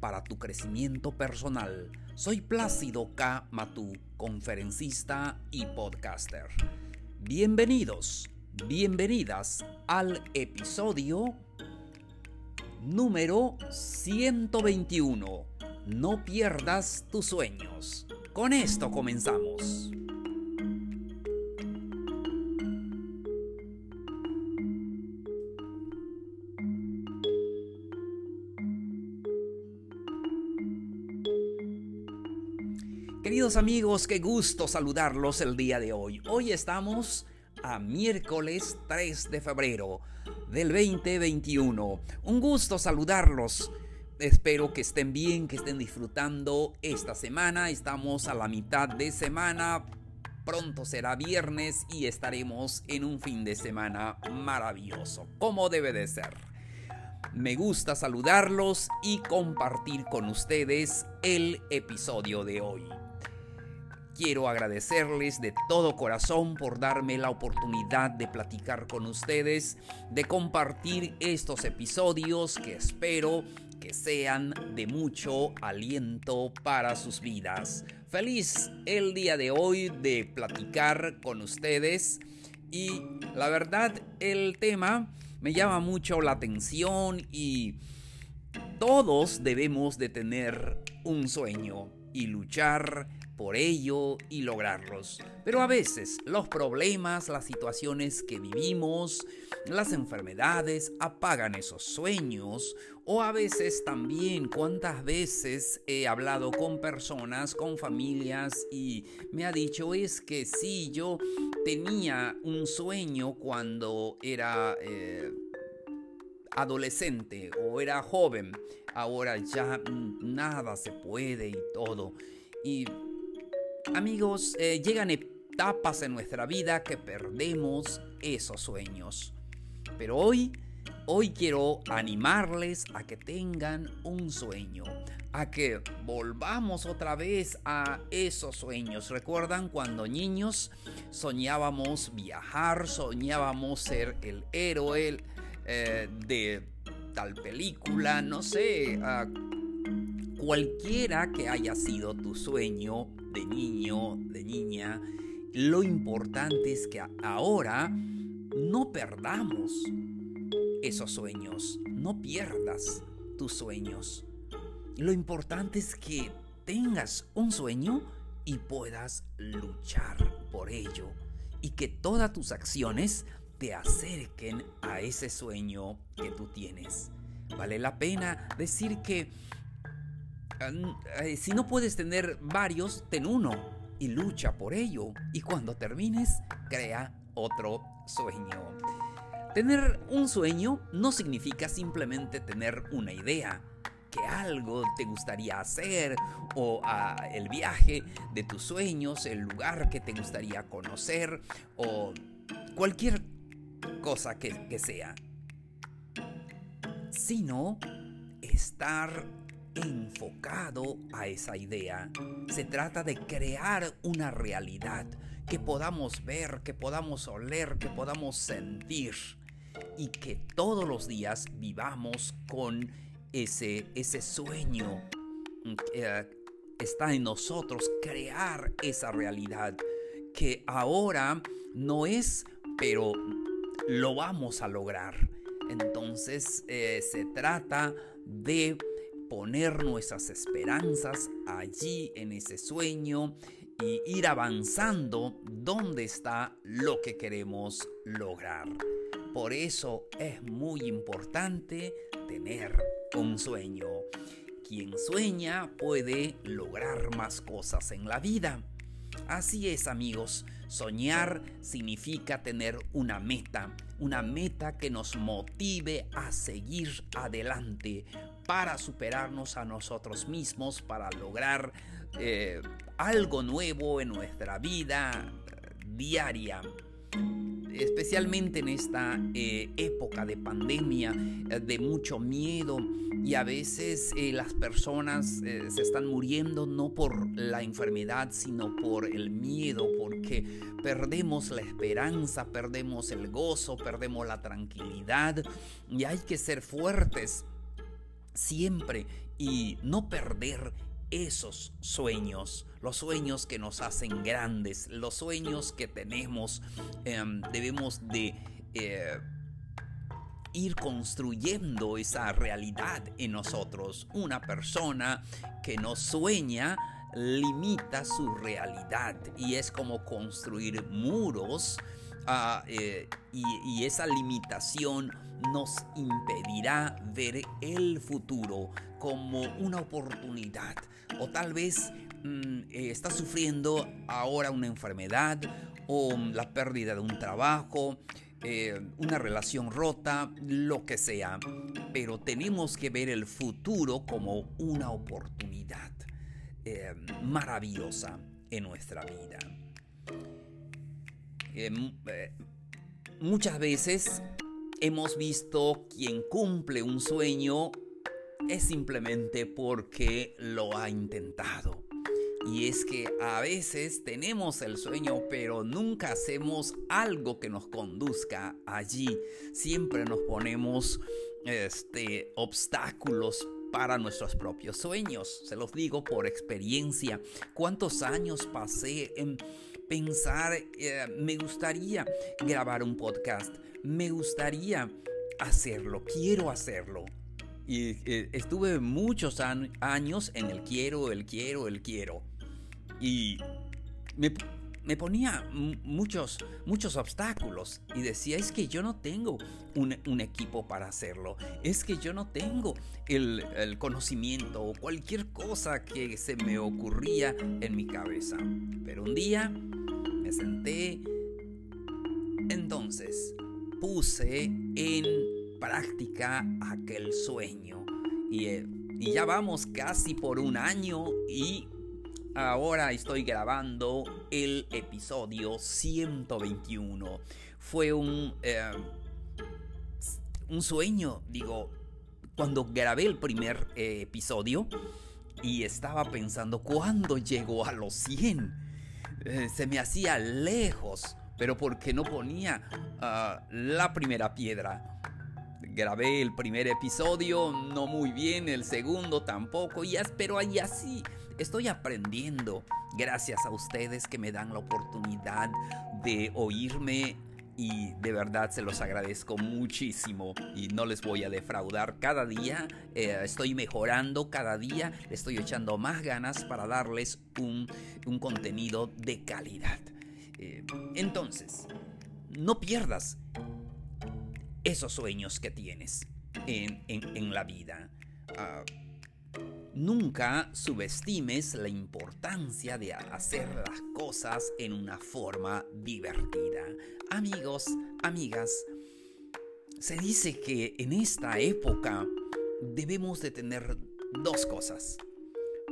para tu crecimiento personal. Soy Plácido K. Matú, conferencista y podcaster. Bienvenidos, bienvenidas al episodio número 121. No pierdas tus sueños. Con esto comenzamos. Amigos, qué gusto saludarlos el día de hoy. Hoy estamos a miércoles 3 de febrero del 2021. Un gusto saludarlos. Espero que estén bien, que estén disfrutando esta semana. Estamos a la mitad de semana. Pronto será viernes y estaremos en un fin de semana maravilloso, como debe de ser. Me gusta saludarlos y compartir con ustedes el episodio de hoy. Quiero agradecerles de todo corazón por darme la oportunidad de platicar con ustedes, de compartir estos episodios que espero que sean de mucho aliento para sus vidas. Feliz el día de hoy de platicar con ustedes y la verdad el tema me llama mucho la atención y todos debemos de tener un sueño y luchar por ello y lograrlos. Pero a veces los problemas, las situaciones que vivimos, las enfermedades apagan esos sueños o a veces también cuántas veces he hablado con personas, con familias y me ha dicho es que si yo tenía un sueño cuando era... Eh, adolescente o era joven, ahora ya nada se puede y todo. Y Amigos, eh, llegan etapas en nuestra vida que perdemos esos sueños. Pero hoy, hoy quiero animarles a que tengan un sueño, a que volvamos otra vez a esos sueños. ¿Recuerdan cuando niños soñábamos viajar, soñábamos ser el héroe eh, de tal película, no sé, cualquiera que haya sido tu sueño de niño, de niña, lo importante es que ahora no perdamos esos sueños, no pierdas tus sueños. Lo importante es que tengas un sueño y puedas luchar por ello y que todas tus acciones te acerquen a ese sueño que tú tienes. Vale la pena decir que si no puedes tener varios, ten uno y lucha por ello. Y cuando termines, crea otro sueño. Tener un sueño no significa simplemente tener una idea, que algo te gustaría hacer o ah, el viaje de tus sueños, el lugar que te gustaría conocer o cualquier cosa que sea, sino estar enfocado a esa idea. Se trata de crear una realidad que podamos ver, que podamos oler, que podamos sentir y que todos los días vivamos con ese, ese sueño que está en nosotros, crear esa realidad que ahora no es, pero lo vamos a lograr. Entonces eh, se trata de poner nuestras esperanzas allí en ese sueño y ir avanzando donde está lo que queremos lograr. Por eso es muy importante tener un sueño. Quien sueña puede lograr más cosas en la vida. Así es amigos, Soñar significa tener una meta, una meta que nos motive a seguir adelante para superarnos a nosotros mismos, para lograr eh, algo nuevo en nuestra vida diaria especialmente en esta eh, época de pandemia, eh, de mucho miedo y a veces eh, las personas se están muriendo no por la enfermedad, sino por el miedo, porque perdemos la esperanza, perdemos el gozo, perdemos la tranquilidad y hay que ser fuertes siempre y no perder esos sueños, los sueños que nos hacen grandes, los sueños que tenemos, em, debemos de eh, ir construyendo esa realidad en nosotros. Una persona que no sueña limita su realidad y es como construir muros ah, eh, y esa limitación nos impedirá ver el futuro como una oportunidad o tal vez mm, eh, está sufriendo ahora una enfermedad o la pérdida de un trabajo, eh, una relación rota, lo que sea. Pero tenemos que ver el futuro como una oportunidad eh, maravillosa en nuestra vida. Muchas veces hemos visto quien cumple un sueño es simplemente porque lo ha intentado. Y es que a veces tenemos el sueño, pero nunca hacemos algo que nos conduzca allí. Siempre nos ponemos este, obstáculos para nuestros propios sueños. Se los digo por experiencia. ¿Cuántos años pasé en pensar, eh, me gustaría grabar un podcast? Me gustaría hacerlo, quiero hacerlo. Y eh, estuve muchos años en el quiero, el quiero, el quiero. Y me, ponía muchos, muchos obstáculos. Y decía, es que yo no tengo un, equipo para hacerlo. Es que yo no tengo el, el conocimiento o cualquier cosa que se me ocurría en mi cabeza. Pero un día me senté. Entonces puse en práctica aquel sueño. Eh, y, ya vamos casi por un año y ahora estoy grabando el episodio 121. Fue un, eh, un sueño, digo, cuando grabé el primer eh, episodio y estaba pensando, ¿cuándo llegó a los 100? se me hacía lejos, pero porque no ponía ah, la primera piedra grabé el primer episodio, no muy bien, el segundo tampoco, y pero ahí así estoy aprendiendo gracias a ustedes que me dan la oportunidad de oírme y de verdad se los agradezco muchísimo y no les voy a defraudar. Cada día eh, estoy mejorando, cada día estoy echando más ganas para darles un, contenido de calidad. Eh, entonces, no pierdas esos sueños que tienes en, la vida. Ah, nunca subestimes la importancia de hacer las cosas en una forma divertida. Amigos, amigas, se dice que en esta época debemos de tener dos cosas,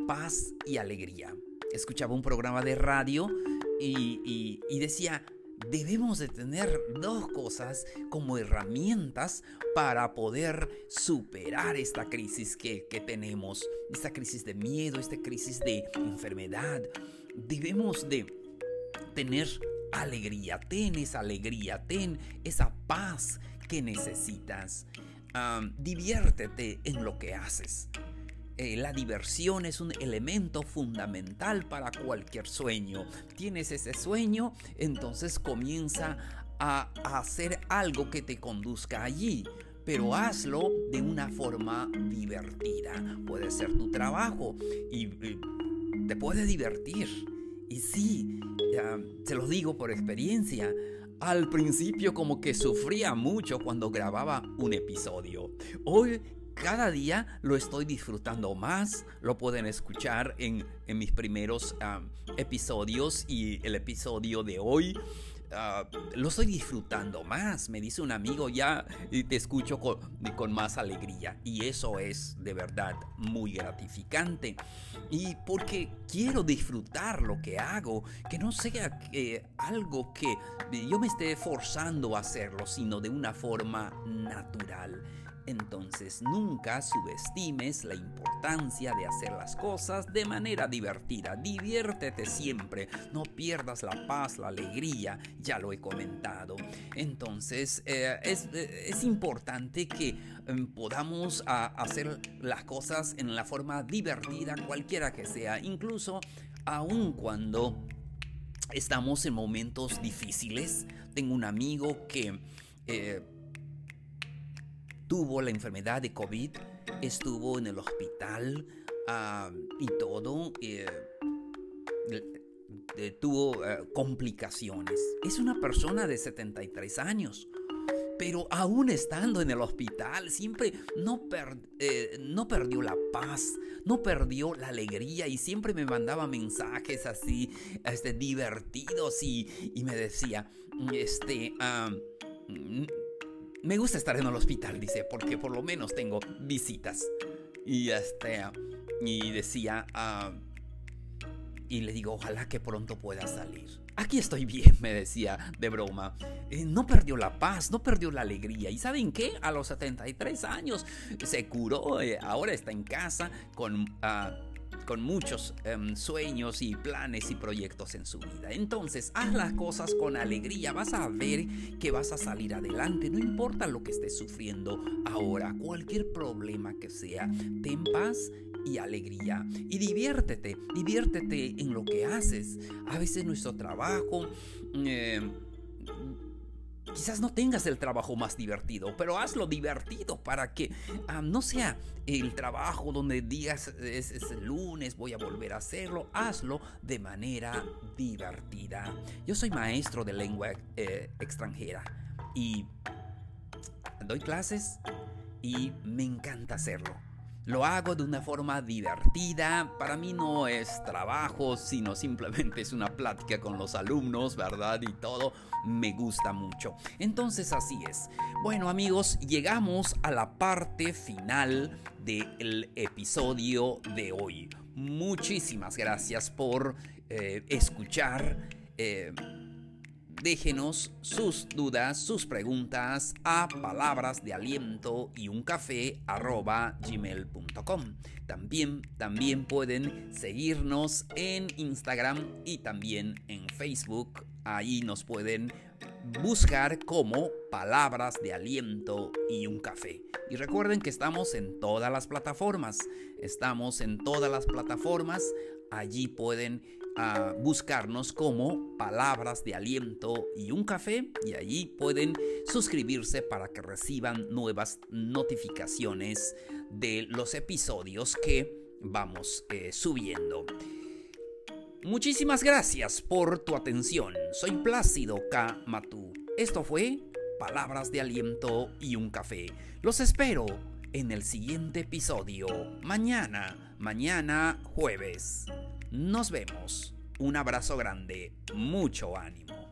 paz y alegría. Escuchaba un programa de radio y decía, debemos de tener dos cosas como herramientas para poder superar esta crisis que, tenemos, esta crisis de miedo, esta crisis de enfermedad. Debemos de tener alegría, ten esa alegría, ten esa paz que necesitas. diviértete en lo que haces. Eh, la diversión es un elemento fundamental para cualquier sueño. Tienes ese sueño, entonces comienza a, hacer algo que te conduzca allí pero hazlo de una forma divertida. Puede ser tu trabajo y, te puede divertir. Y sí, te lo digo por experiencia. Al principio como que sufría mucho cuando grababa un episodio. Hoy cada día lo estoy disfrutando más. Lo pueden escuchar en, mis primeros episodios y el episodio de hoy. Ah, lo estoy disfrutando más, me dice un amigo ya y te escucho con, más alegría y eso es de verdad muy gratificante y porque quiero disfrutar lo que hago, que no sea algo que yo me esté forzando a hacerlo, sino de una forma natural. Entonces nunca subestimes la importancia de hacer las cosas de manera divertida. Diviértete siempre, no pierdas la paz, la alegría, ya lo he comentado. Entonces eh, eh, es, importante que em, podamos hacer las cosas en la forma divertida, cualquiera que sea, incluso aun cuando estamos en momentos difíciles. Tengo un amigo que... Eh, tuvo la enfermedad de COVID, estuvo en el hospital y todo. Eh, tuvo eh, complicaciones. Es una persona de 73 años. Pero aún estando en el hospital, siempre no, eh, no perdió la paz, no perdió la alegría y siempre me mandaba mensajes así, este, divertidos y, y me decía, este, me gusta estar en el hospital, dice, porque por lo menos tengo visitas. Y este, y decía, ah, y le digo, ojalá que pronto pueda salir. Aquí estoy bien, me decía de broma. Eh, no perdió la paz, no perdió la alegría. ¿Y saben qué? A los 73 años se curó, eh, ahora está en casa con... Ah, con muchos em, sueños y planes y proyectos en su vida. Entonces, haz las cosas con alegría, vas a ver que vas a salir adelante, no importa lo que estés sufriendo ahora, cualquier problema que sea, ten paz y alegría. Y diviértete, diviértete en lo que haces. A veces nuestro trabajo... Eh, Quizás no tengas el trabajo más divertido, pero hazlo divertido para que ah, no sea el trabajo donde digas es, el lunes, voy a volver a hacerlo. Hazlo de manera divertida. Yo soy maestro de lengua eh, extranjera y doy clases y me encanta hacerlo. Lo hago de una forma divertida, para mí no es trabajo, sino simplemente es una plática con los alumnos, ¿verdad? Y todo me gusta mucho. Entonces así es. Bueno amigos, llegamos a la parte final del episodio de hoy. Muchísimas gracias por eh, escuchar. Eh, Déjenos sus dudas, sus preguntas a palabras de aliento y un café. También, también pueden seguirnos en Instagram y también en Facebook. Ahí nos pueden buscar como palabras de aliento y un café. Y recuerden que estamos en todas las plataformas. Estamos en todas las plataformas. Allí pueden a buscarnos como palabras de aliento y un café y allí pueden suscribirse para que reciban nuevas notificaciones de los episodios que vamos eh, subiendo. Muchísimas gracias por tu atención. Soy Plácido K. Matú. Esto fue Palabras de Aliento y un Café. Los espero en el siguiente episodio. Mañana, mañana jueves. Nos vemos. Un abrazo grande, mucho ánimo.